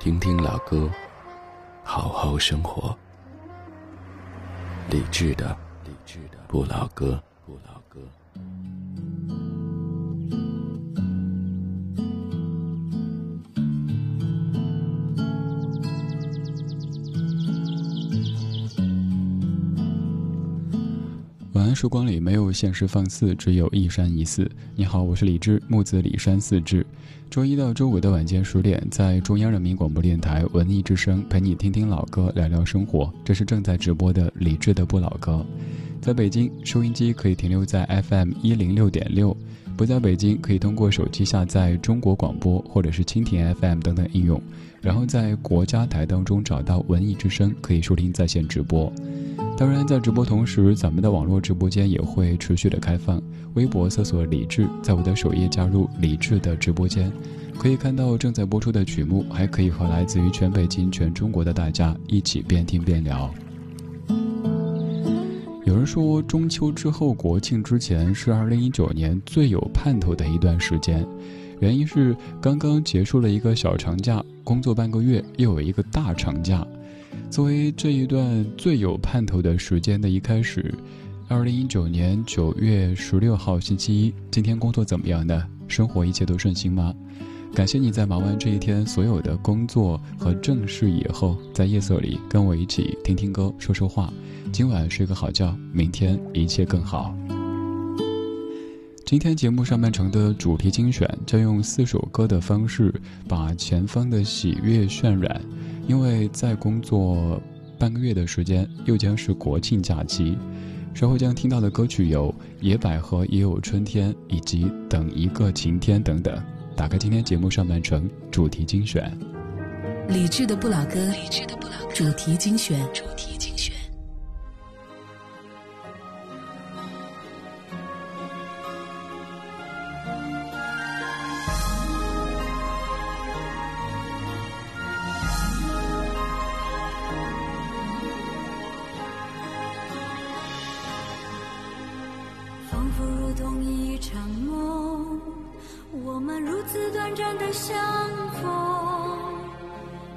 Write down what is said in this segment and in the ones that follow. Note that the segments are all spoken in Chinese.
听听老歌。好好生活，理智的，理智的不老歌，时光里没有现实放肆，只有一山一寺。你好，我是李志，木子李山四志。周一到周五的晚间十点，在中央人民广播电台文艺之声陪你听听老歌，聊聊生活。这是正在直播的李志的不老歌。在北京，收音机可以停留在 FM 一零六点六；不在北京，可以通过手机下载中国广播或者是蜻蜓 FM 等等应用，然后在国家台当中找到文艺之声，可以收听在线直播。当然，在直播同时，咱们的网络直播间也会持续的开放。微博搜索李志，在我的首页加入李志的直播间，可以看到正在播出的曲目，还可以和来自于全北京、全中国的大家一起边听边聊。有人说，中秋之后、国庆之前是二零一九年最有盼头的一段时间，原因是刚刚结束了一个小长假，工作半个月，又有一个大长假。作为这一段最有盼头的时间的一开始。二零一九年九月十六号星期一，今天工作怎么样呢？生活一切都顺心吗？感谢你在忙完这一天所有的工作和正事以后，在夜色里跟我一起听听歌、说说话。今晚睡个好觉，明天一切更好。今天节目上半程的主题精选将用四首歌的方式，把前方的喜悦渲染。因为在工作半个月的时间，又将是国庆假期。稍后将听到的歌曲有《野百合也有春天》以及《等一个晴天》等等。打开今天节目上半程主题精选，理智的不老歌，主题精选。短暂的相逢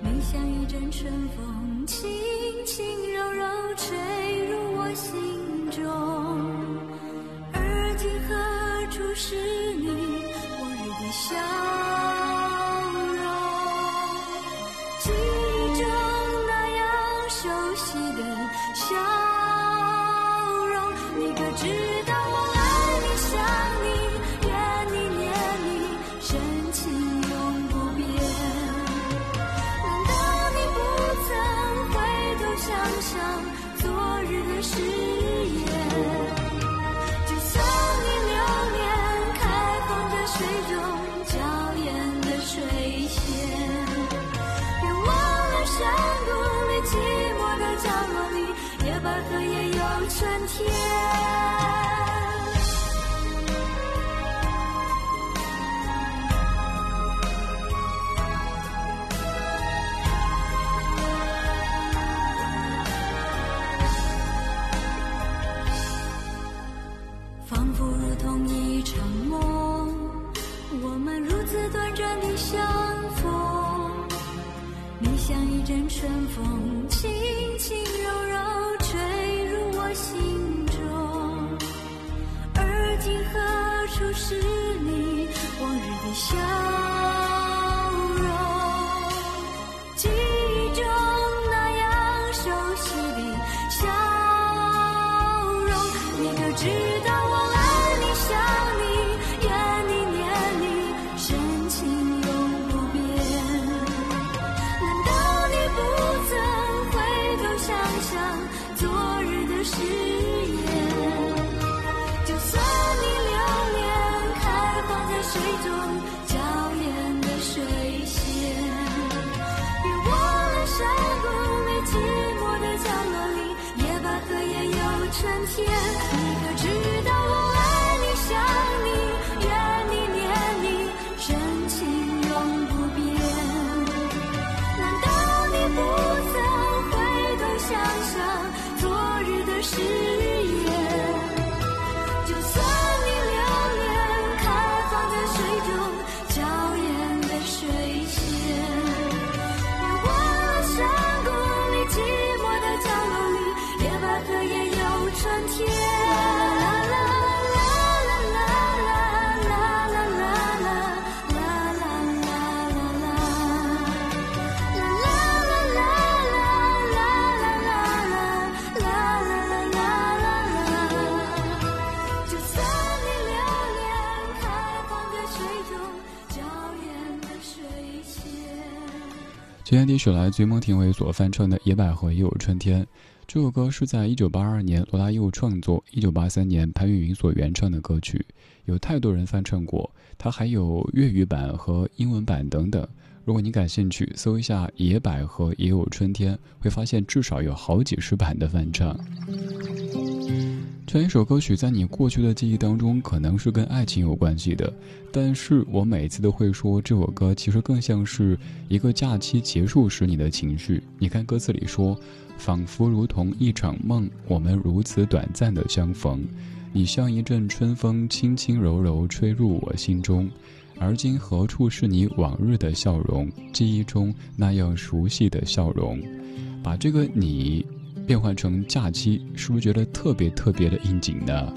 你像一阵春风轻轻柔柔吹入我心中。而今何处是你往日的笑三天。仿佛如同一场梦我们如此短暂的相逢你像一阵春风是今天第一首来自于孟庭苇所翻唱的《野百合也有春天》。这首歌是在1982年罗大佑创作，1983年潘越云所原唱的歌曲，有太多人翻唱过。它还有粤语版和英文版等等。如果你感兴趣，搜一下《野百合也有春天》，会发现至少有好几十版的翻唱。这一首歌曲在你过去的记忆当中可能是跟爱情有关系的，但是我每次都会说这首歌其实更像是一个假期结束时你的情绪。你看歌词里说，仿佛如同一场梦，我们如此短暂的相逢，你像一阵春风，轻轻柔柔吹入我心中，而今何处是你往日的笑容？记忆中那样熟悉的笑容，把这个你。变换成假期，是不是觉得特别特别的应景呢？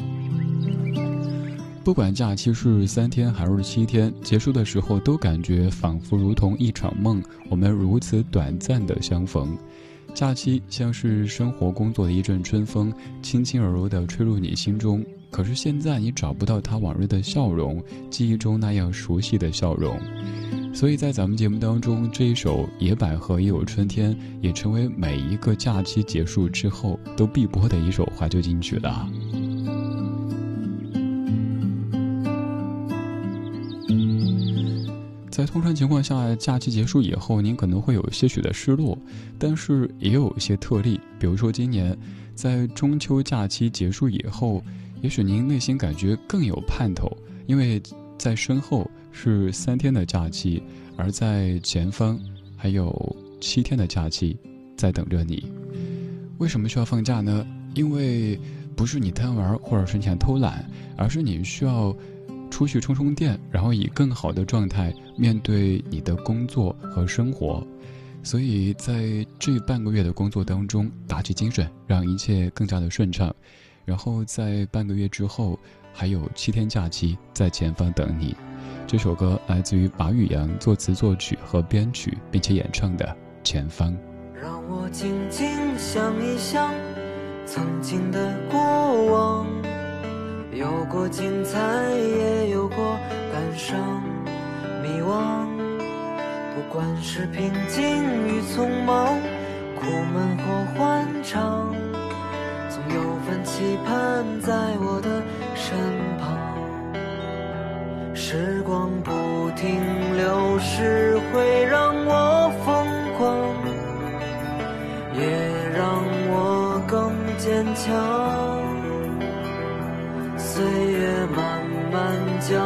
不管假期是三天还是七天，结束的时候都感觉仿佛如同一场梦，我们如此短暂的相逢。假期像是生活工作的一阵春风，轻轻柔柔地吹入你心中。可是现在你找不到他往日的笑容，记忆中那样熟悉的笑容。所以在咱们节目当中，这一首《野百合也有春天》也成为每一个假期结束之后都必播的一首怀旧金曲了。在通常情况下，假期结束以后，您可能会有些许的失落，但是也有一些特例，比如说今年，在中秋假期结束以后，也许您内心感觉更有盼头，因为在身后。是三天的假期，而在前方还有七天的假期在等着你。为什么需要放假呢？因为不是你贪玩或者是想偷懒，而是你需要出去充充电，然后以更好的状态面对你的工作和生活。所以在这半个月的工作当中，打起精神，让一切更加的顺畅。然后在半个月之后，还有七天假期在前方等你。这首歌来自于马宇阳作词作曲和编曲，并且演唱的《前方》。让我静静想一想曾经的过往，有过精彩，也有过感伤、迷惘。不管是平静与匆忙，苦闷或欢畅，总有份期盼在我的身旁。时光不停流逝，会让我疯狂，也让我更坚强。岁月慢慢讲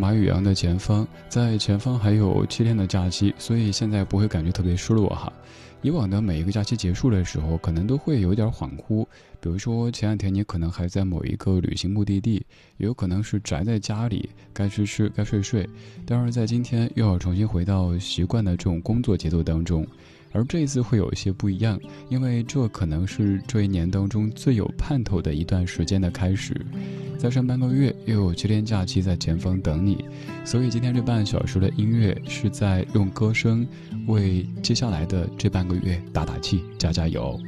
马宇阳的《前方》，在前方还有七天的假期，所以现在不会感觉特别失落哈。以往的每一个假期结束的时候，可能都会有点恍惚，比如说前两天你可能还在某一个旅行目的地，也有可能是宅在家里，该吃吃，该睡睡。但是在今天又要重新回到习惯的这种工作节奏当中。而这一次会有一些不一样，因为这可能是这一年当中最有盼头的一段时间的开始。再上半个月，又有七天假期在前方等你，所以今天这半小时的音乐是在用歌声为接下来的这半个月打打气、加加油。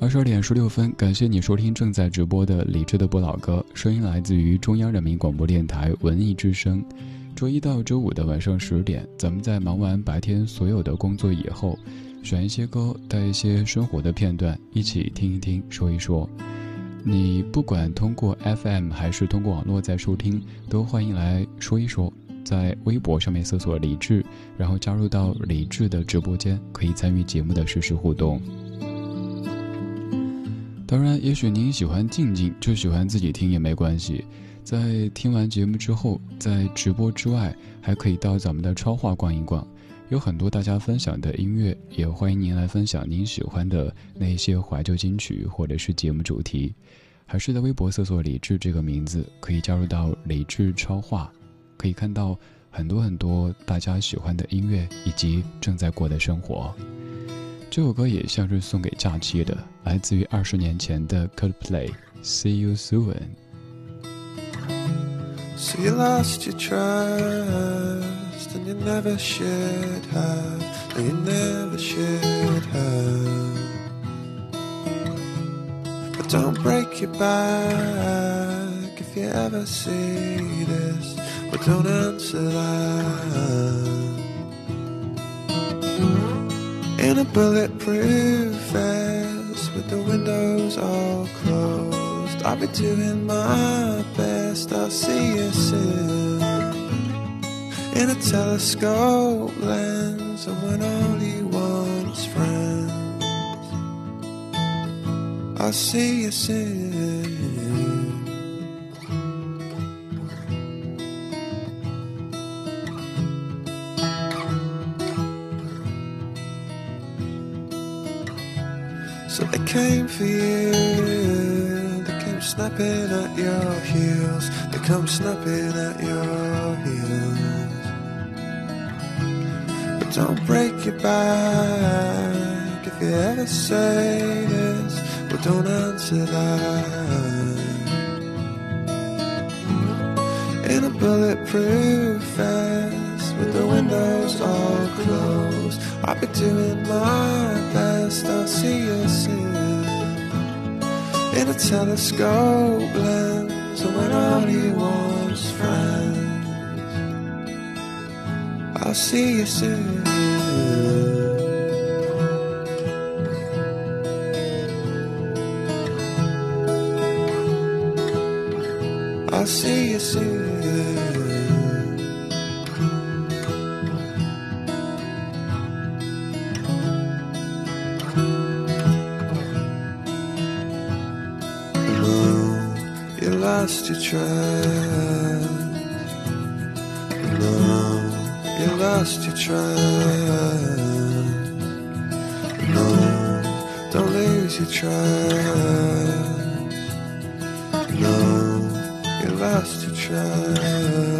二十二点十六分，感谢你收听正在直播的李智的不老歌，声音来自于中央人民广播电台文艺之声。周一到周五的晚上十点，咱们在忙完白天所有的工作以后，选一些歌，带一些生活的片段，一起听一听，说一说。你不管通过 FM 还是通过网络在收听，都欢迎来说一说。在微博上面搜索李智，然后加入到李智的直播间，可以参与节目的实时互动。当然，也许您喜欢静静，就喜欢自己听也没关系。在听完节目之后，在直播之外，还可以到咱们的超话逛一逛，有很多大家分享的音乐，也欢迎您来分享您喜欢的那些怀旧金曲或者是节目主题，还是在微博搜索“李志”这个名字，可以加入到李志超话，可以看到很多很多大家喜欢的音乐以及正在过的生活。这首歌也像是送给假期的，来自于二十年前的 Coldplay，《See You Soon》。So you lost your trust, and you never should have, and you never should have. But don't break your back if you ever see this, but don't answer that. In a bulletproof vest with the windows all closed, I'll be doing my best past, I see you soon in a telescope lens, of when only one's friends, I see you soon. So I came for you. Snapping at your heels. They come snapping at your heels. But don't break your back if you ever say this. Well, don't answer that. In a bulletproof vest with the windows all closed. I'll be doing my best. I'll see you soon. In a telescope lens, and when all he wants friends, I'll see you soon. I'll see you soon. Lost your trust. No, you lost your trust. No, don't lose your trust. No, you lost your trust.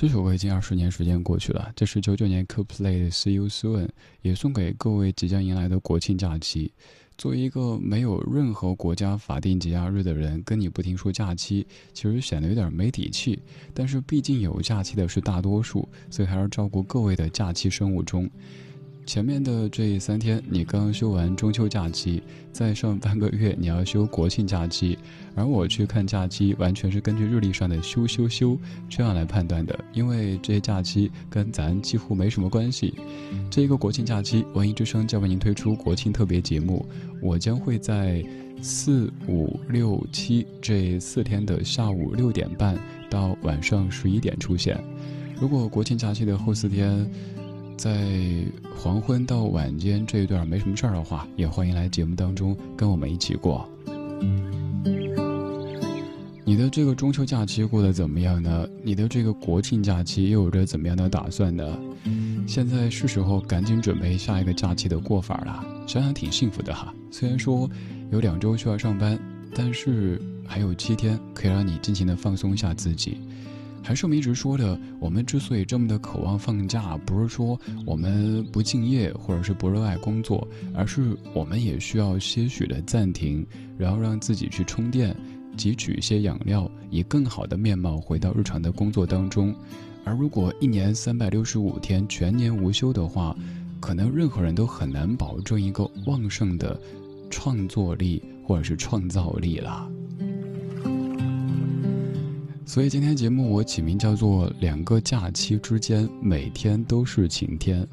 这首歌已经二十年时间过去了，这是九九年 Coldplay 的《See You Soon》，也送给各位即将迎来的国庆假期。作为一个没有任何国家法定节假日的人，跟你不停说假期，其实显得有点没底气。但是毕竟有假期的是大多数，所以还是照顾各位的假期生物钟。前面的这三天，你刚休完中秋假期，再上半个月你要休国庆假期，而我去看假期，完全是根据日历上的休休休这样来判断的，因为这些假期跟咱几乎没什么关系。这一个国庆假期，文艺之声将为您推出国庆特别节目，我将会在四五六七这四天的下午六点半到晚上十一点出现。如果国庆假期的后四天，在黄昏到晚间这一段没什么事儿的话，也欢迎来节目当中跟我们一起过。你的这个中秋假期过得怎么样呢？你的这个国庆假期又有着怎么样的打算呢？现在是时候赶紧准备下一个假期的过法了，想想挺幸福的哈。虽然说有两周需要上班，但是还有七天可以让你尽情的放松一下自己。还是我们一直说的，我们之所以这么的渴望放假，不是说我们不敬业或者是不热爱工作，而是我们也需要些许的暂停，然后让自己去充电。汲取一些养料，以更好的面貌回到日常的工作当中。而如果一年三百六十五天全年无休的话，可能任何人都很难保证一个旺盛的创作力或者是创造力了。所以今天节目我起名叫做“两个假期之间每天都是晴天”，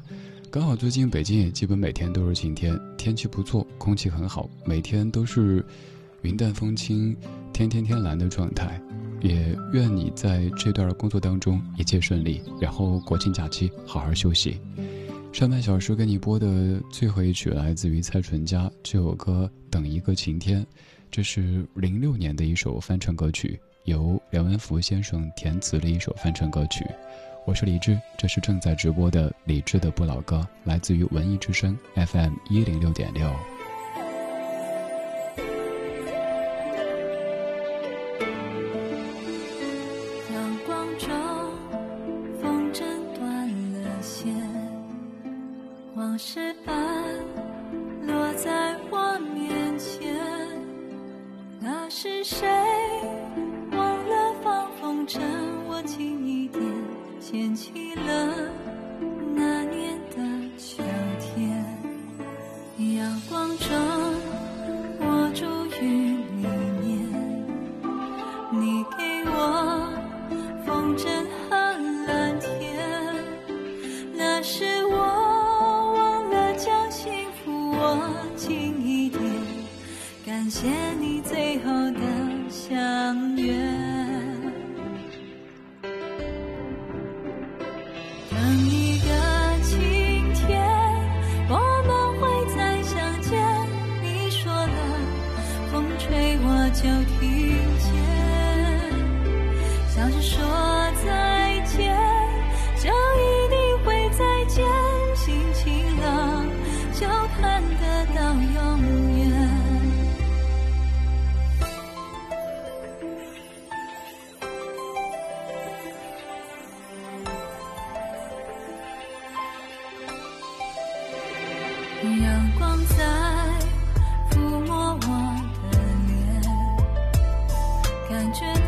刚好最近北京也基本每天都是晴天，天气不错，空气很好，每天都是云淡风轻。天天天蓝的状态，也愿你在这段工作当中一切顺利，然后国庆假期好好休息。上半小时给你播的最后一曲来自于蔡淳佳这首歌《等一个晴天》，这是零六年的一首翻唱歌曲，由梁文福先生填词的一首翻唱歌曲。我是李志，这是正在直播的李志的不老歌，来自于文艺之声 FM 一零六点六。是谁趁我轻一点掀起。感觉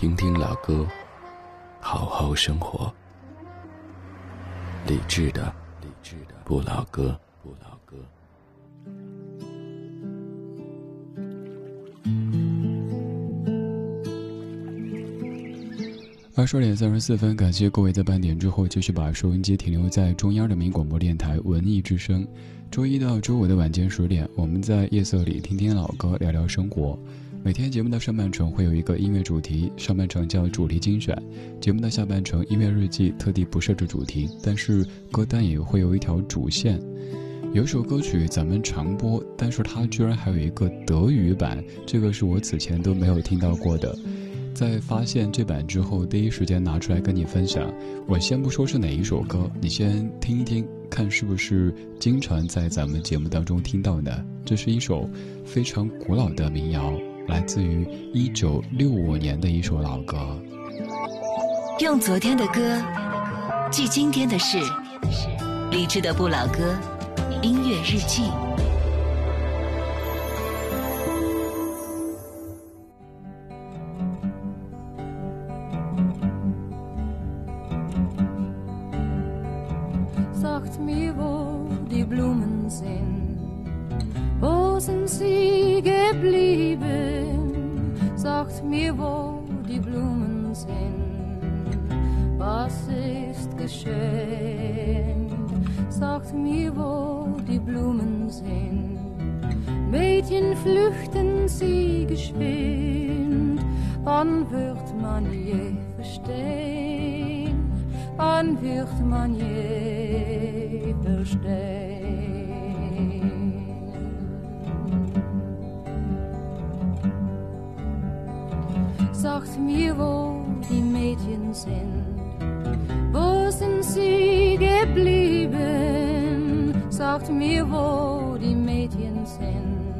听听老歌，好好生活。理智的，理智的不老歌，不老歌。二十二点三十四分，感谢各位在半点之后继续把收音机停留在中央人民广播电台文艺之声。周一到周五的晚间十点，我们在夜色里听听老歌，聊聊生活。每天节目的上半程会有一个音乐主题，上半程叫主题精选；节目的下半程音乐日记特地不设置主题，但是歌单也会有一条主线。有一首歌曲咱们常播，但是它居然还有一个德语版，这个是我此前都没有听到过的。在发现这版之后，第一时间拿出来跟你分享。我先不说是哪一首歌，你先听一听，看是不是经常在咱们节目当中听到的。这是一首非常古老的民谣，来自于一九六五年的一首老歌。用昨天的歌记今天的事，理智的不老歌，音乐日记。Sind. Was ist geschehen? Sagt mir, wo die Blumen sind. Mädchen flüchten sie geschwind. Wann wird man je verstehen? Wann wird man je verstehen? Sagt mir, wo Mädchen sind. Wo sind sie geblieben? Sagt mir, wo die Mädchen sind.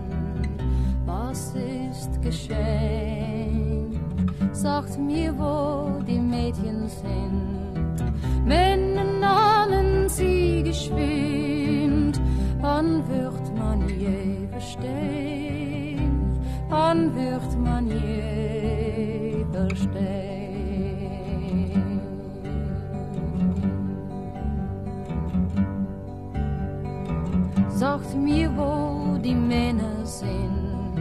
Was ist geschehen? Sagt mir, wo die Mädchen sind. Männer nahmen sie geschwind. Sagt mir, wo die Männer sind.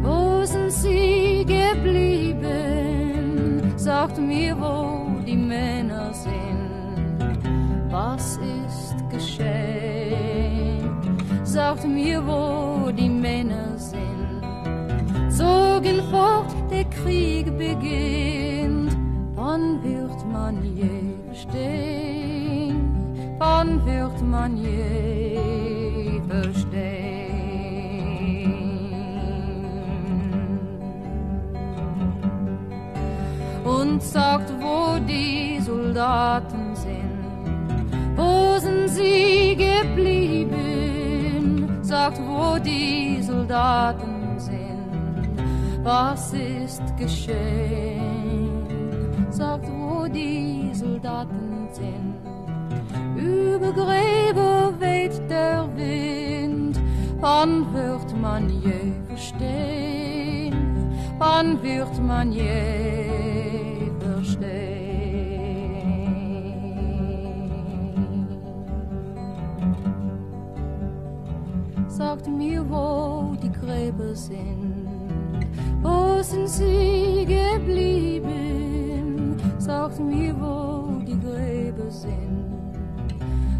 Wo sind sie geblieben? Sagt mir, wo die Männer sind. Was ist geschehen? Sagt mir, wo die Männer sind. Zogen fort, der Krieg beginnt. Wann wird man je verstehen? Wann wird man je sagt, wo die Soldaten sind. Wo sind sie geblieben? Sagt, wo die Soldaten sind. Was ist geschehen? Sagt, wo die Soldaten sind. Über Gräber weht der Wind. Wann wird man je verstehen? Wann wird man je stehen. Sagt mir, wo die Gräber sind, wo sind sie geblieben? Sagt mir, wo die Gräber sind,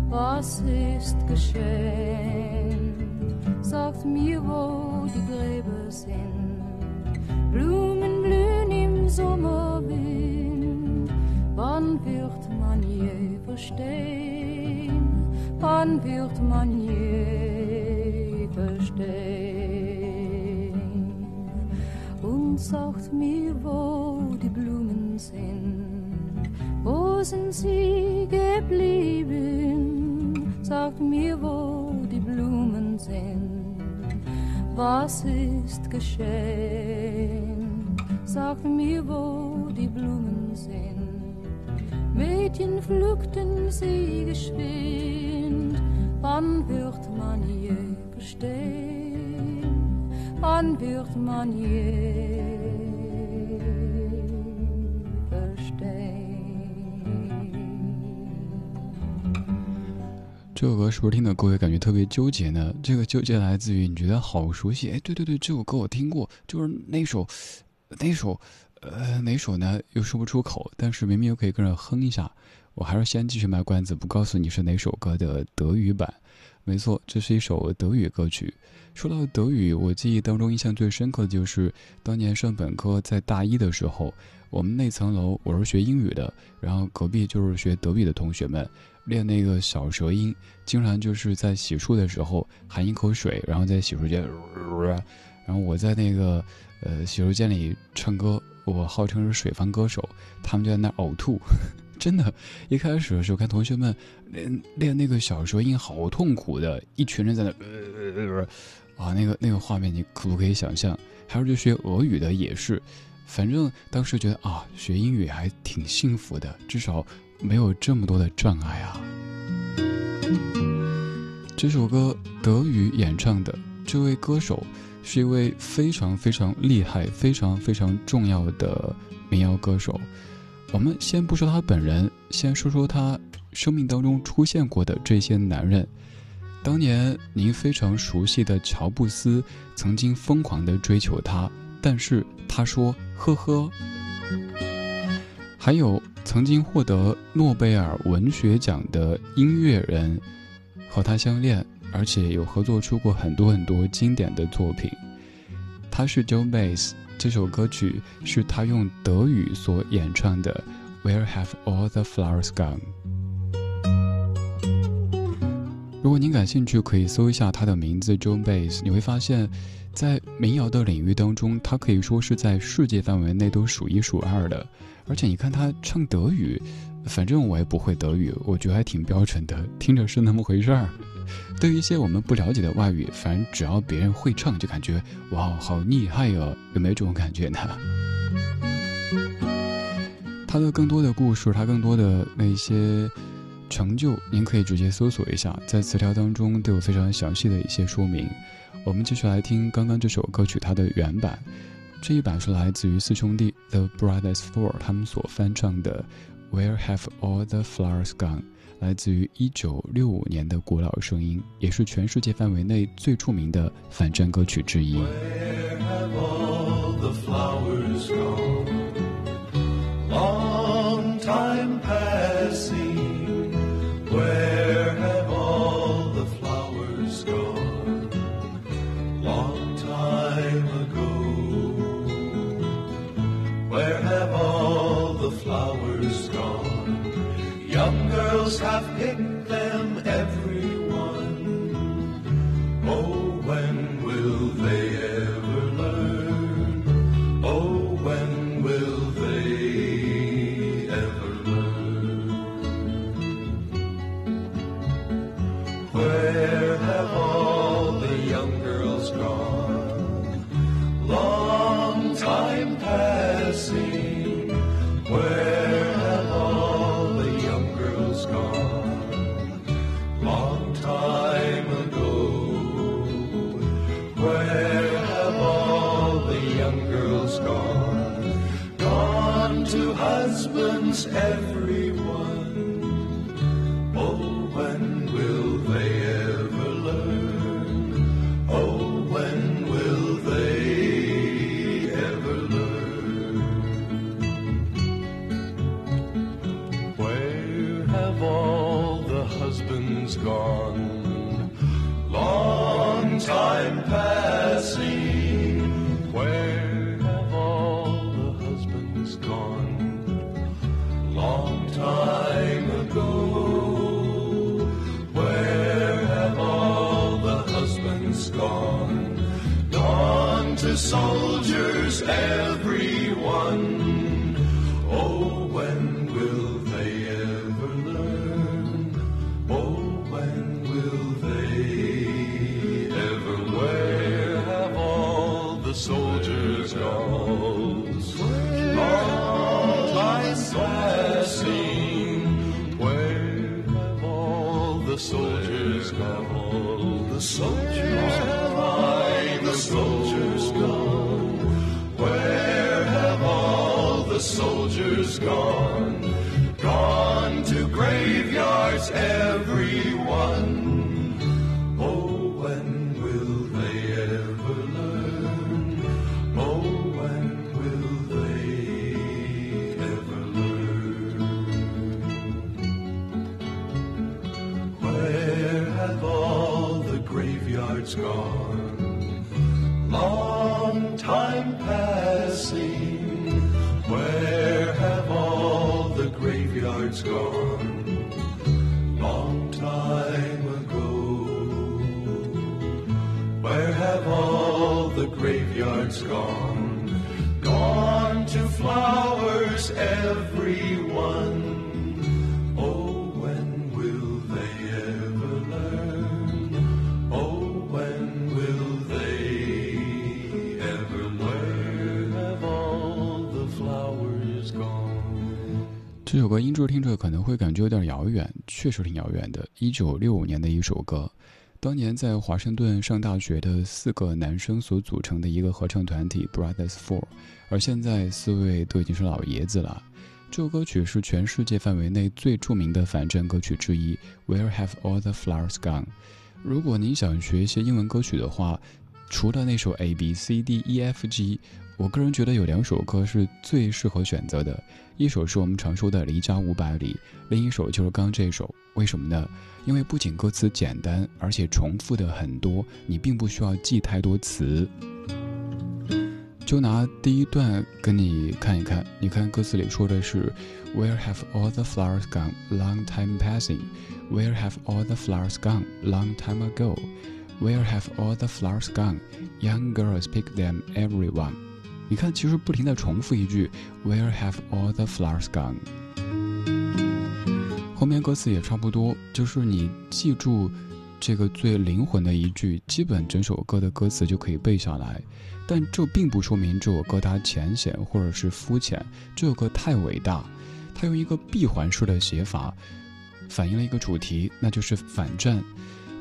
was ist geschehen? Sagt mir, wo die Gräber sind, Blumen blühen im Sommerwind wann wird man je verstehen, wann wird man je verstehen? Und sagt mir, wo die Blumen sind, wo sind sie geblieben, sagt mir, wo die Blumen sind, was ist geschehen, sagt mir, wo die Blumen sind. Mädchen pflückten sie geschwind, wann wird man je verstehen, wann wird man je verstehen。这首歌是不是听的各位感觉特别纠结呢？这个纠结来自于你觉得好熟悉，哎，对对对，这首歌我听过，就是那首，那首，呃，哪首呢？又说不出口，但是明明又可以跟着哼一下。我还是先继续卖关子，不告诉你是哪首歌的德语版。没错，这是一首德语歌曲。说到德语，我记忆当中印象最深刻的就是当年上本科在大一的时候，我们那层楼我是学英语的，然后隔壁就是学德语的同学们练那个小舌音，经常就是在洗漱的时候含一口水，然后在洗漱间，然后我在那个呃洗漱间里唱歌，我号称是水房歌手，他们就在那呕吐。真的，一开始的时候看同学们练练那个小舌音，好痛苦的，一群人在那，呃，啊，那个那个画面你可不可以想象？还有就学俄语的也是，反正当时觉得啊，学英语还挺幸福的，至少没有这么多的障碍啊。这首歌德语演唱的这位歌手是一位非常非常厉害、非常非常重要的民谣歌手。我们先不说他本人，先说说他生命当中出现过的这些男人。当年您非常熟悉的乔布斯曾经疯狂地追求她，但是他说：“呵呵。”还有曾经获得诺贝尔文学奖的音乐人，和他相恋，而且有合作出过很多很多经典的作品。他是 Joe Bass。这首歌曲是他用德语所演唱的《Where Have All the Flowers Gone》。如果您感兴趣，可以搜一下他的名字 John Bass，你会发现，在民谣的领域当中，他可以说是在世界范围内都数一数二的。而且你看他唱德语，反正我也不会德语，我觉得还挺标准的，听着是那么回事儿。对于一些我们不了解的外语，反正只要别人会唱，就感觉哇，好厉害哟！有没有这种感觉呢？他的更多的故事，他更多的那些成就，您可以直接搜索一下，在词条当中都有非常详细的一些说明。我们继续来听刚刚这首歌曲它的原版，这一版是来自于四兄弟 The Brothers Four 他们所翻唱的《Where Have All the Flowers Gone》。来自于一九六五年的古老声音，也是全世界范围内最著名的反战歌曲之一。Gone? Long time passing. Graveyards gone? Long time ago. Where have all the graveyards gone? Gone to flowers, everyone. 音质听着可能会感觉有点遥远，确实挺遥远的。一九六五年的一首歌，当年在华盛顿上大学的四个男生所组成的一个合唱团体 Brothers Four，而现在四位都已经是老爷子了。这首歌曲是全世界范围内最著名的反战歌曲之一。Where have all the flowers gone？如果您想学一些英文歌曲的话，除了那首 A B C D E F G，我个人觉得有两首歌是最适合选择的。一首是我们常说的《离家五百里》，另一首就是刚刚这首。为什么呢？因为不仅歌词简单，而且重复的很多，你并不需要记太多词。就拿第一段跟你看一看，你看歌词里说的是 “Where have all the flowers gone? Long time passing. Where have all the flowers gone? Long time ago. Where have all the flowers gone? Young girls pick them, everyone.” 你看，其实不停的重复一句 “Where have all the flowers gone？” 后面歌词也差不多，就是你记住这个最灵魂的一句，基本整首歌的歌词就可以背下来。但这并不说明这首歌它浅显或者是肤浅，这首歌太伟大，它用一个闭环式的写法，反映了一个主题，那就是反战。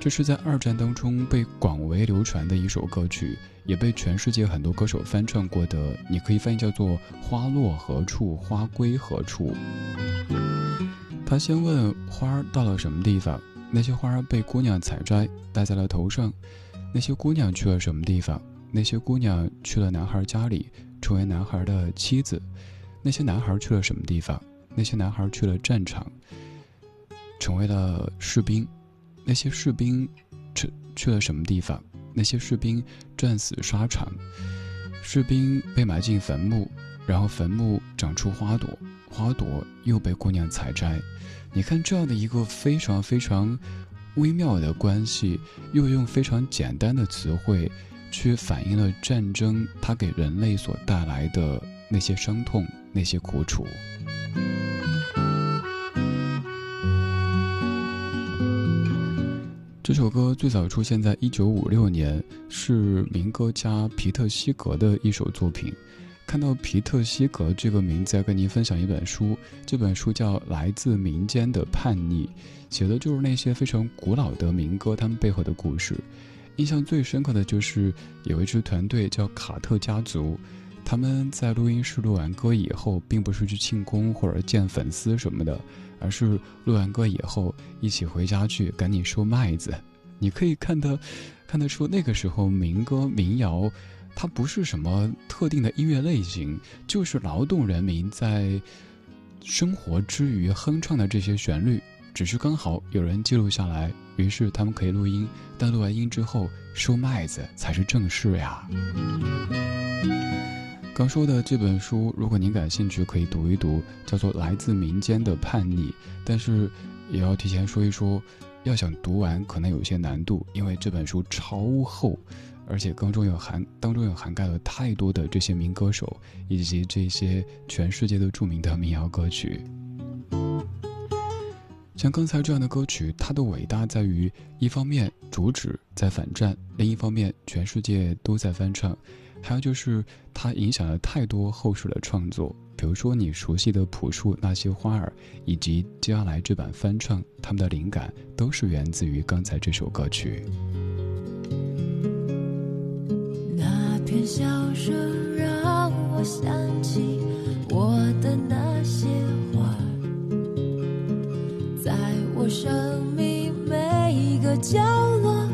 这是在二战当中被广为流传的一首歌曲，也被全世界很多歌手翻唱过的。你可以翻译叫做“花落何处，花归何处”。他先问花儿到了什么地方，那些花儿？被姑娘采摘戴在了头上，那些姑娘去了什么地方？那些姑娘去了男孩家里，成为男孩的妻子。那些男孩去了什么地方？那些男孩去了战场，成为了士兵。那些士兵去去了什么地方？那些士兵战死沙场，士兵被埋进坟墓，然后坟墓长出花朵，花朵又被姑娘采摘。你看这样的一个非常非常微妙的关系，又用非常简单的词汇，去反映了战争它给人类所带来的那些伤痛、那些苦楚。这首歌最早出现在一九五六年，是民歌家皮特西格的一首作品。看到皮特西格这个名字，要跟您分享一本书，这本书叫《来自民间的叛逆》，写的就是那些非常古老的民歌，他们背后的故事。印象最深刻的就是有一支团队叫卡特家族，他们在录音室录完歌以后，并不是去庆功或者见粉丝什么的。而是录完歌以后，一起回家去赶紧收麦子。你可以看得看得出，那个时候民歌民谣，它不是什么特定的音乐类型，就是劳动人民在生活之余哼唱的这些旋律。只是刚好有人记录下来，于是他们可以录音。但录完音之后，收麦子才是正事呀。刚说的这本书，如果您感兴趣，可以读一读，叫做《来自民间的叛逆》。但是，也要提前说一说，要想读完可能有些难度，因为这本书超厚，而且当中有涵当中有涵盖了太多的这些民歌手以及这些全世界都著名的民谣歌曲。像刚才这样的歌曲，它的伟大在于，一方面主旨在反战，另一方面全世界都在翻唱，还有就是它影响了太多后世的创作。比如说你熟悉的朴树那些花儿，以及接下来这版翻唱，他们的灵感都是源自于刚才这首歌曲。那片笑声让我想起我的那些花，在我生命每一个角落，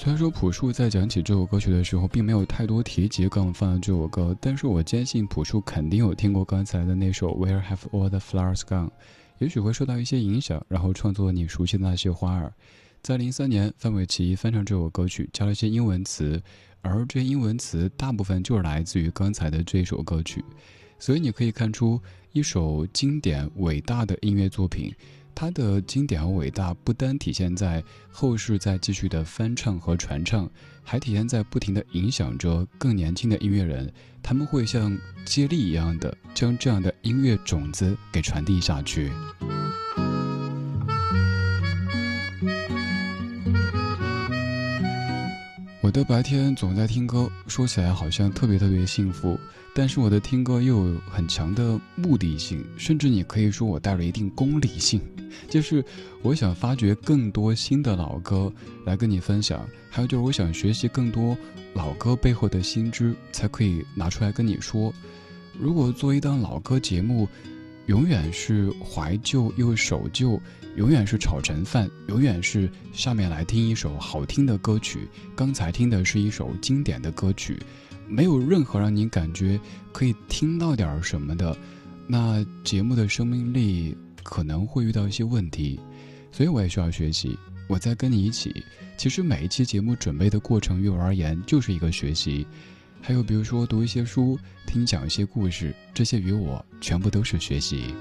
虽然说朴树在讲起这首歌曲的时候，并没有太多提及刚放的这首歌，但是我坚信朴树肯定有听过刚才的那首 Where Have All the Flowers Gone，也许会受到一些影响，然后创作你熟悉的那些花儿。在零三年，范玮琪翻唱这首歌曲，加了一些英文词，而这英文词大部分就是来自于刚才的这首歌曲，所以你可以看出一首经典伟大的音乐作品。它的经典和伟大不单体现在后世在继续的翻唱和传唱，还体现在不停的影响着更年轻的音乐人，他们会像接力一样的将这样的音乐种子给传递下去。我的白天总在听歌，说起来好像特别特别幸福，但是我的听歌又有很强的目的性，甚至你可以说我带了一定功利性，就是我想发掘更多新的老歌来跟你分享，还有就是我想学习更多老歌背后的新知，才可以拿出来跟你说。如果做一档老歌节目，永远是怀旧又守旧。永远是炒成饭，永远是下面来听一首好听的歌曲。刚才听的是一首经典的歌曲，没有任何让你感觉可以听到点什么的，那节目的生命力可能会遇到一些问题。所以我也需要学习。我在跟你一起，其实每一期节目准备的过程，于我而言就是一个学习。还有比如说读一些书，听讲一些故事，这些于我全部都是学习。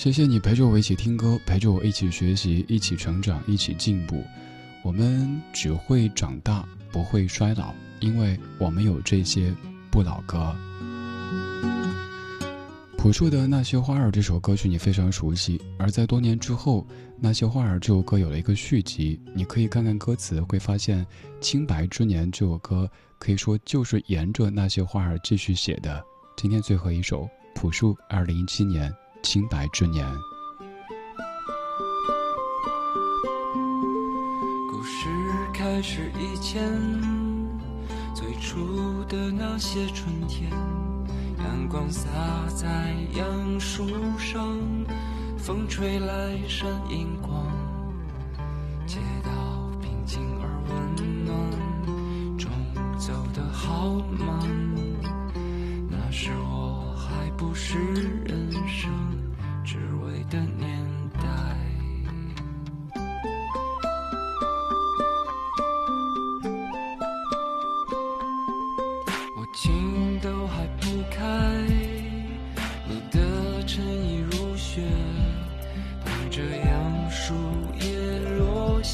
谢谢你陪着我一起听歌，陪着我一起学习，一起成长，一起进步。我们只会长大，不会衰老，因为我们有这些不老歌。朴树的《那些花儿》这首歌曲你非常熟悉，而在多年之后，《那些花儿》这首歌有了一个续集，你可以看看歌词，会发现《清白之年》这首歌可以说就是沿着《那些花儿》继续写的。今天最后一首，朴树，二零一七年。清白之年。故事开始以前，最初的那些春天，阳光洒在杨树上，风吹来闪银光，街道平静而温暖，钟走得好慢，那时我还不是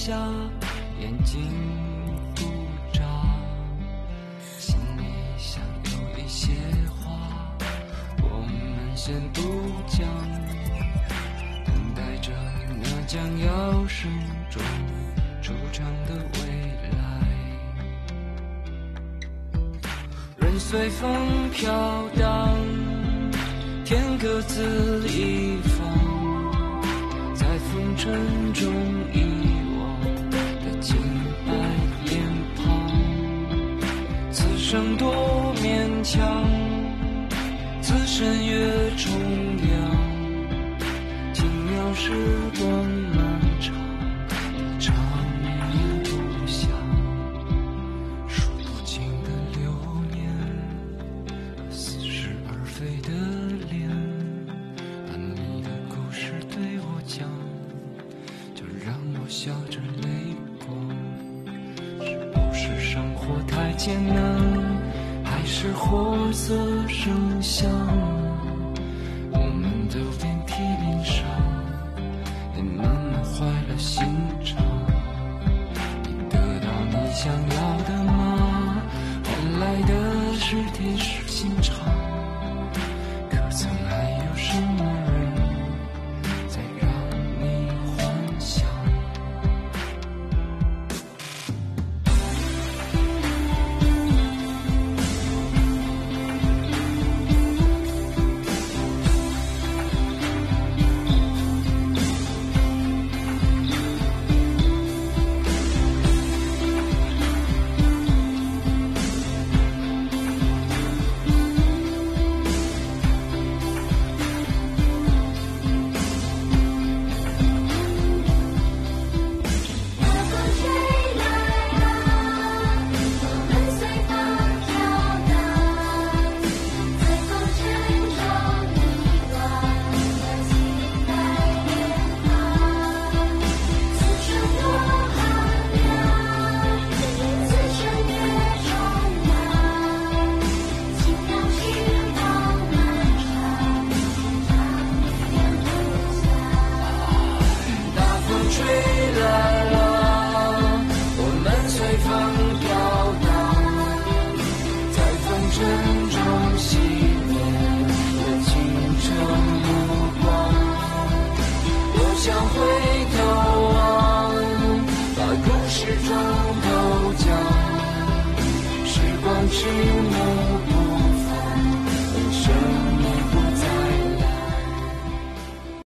下，眼睛不眨，心里想有一些话，我们先不讲。等待着那将要声中出场的未来，人随风飘荡，天各自一方，在风尘中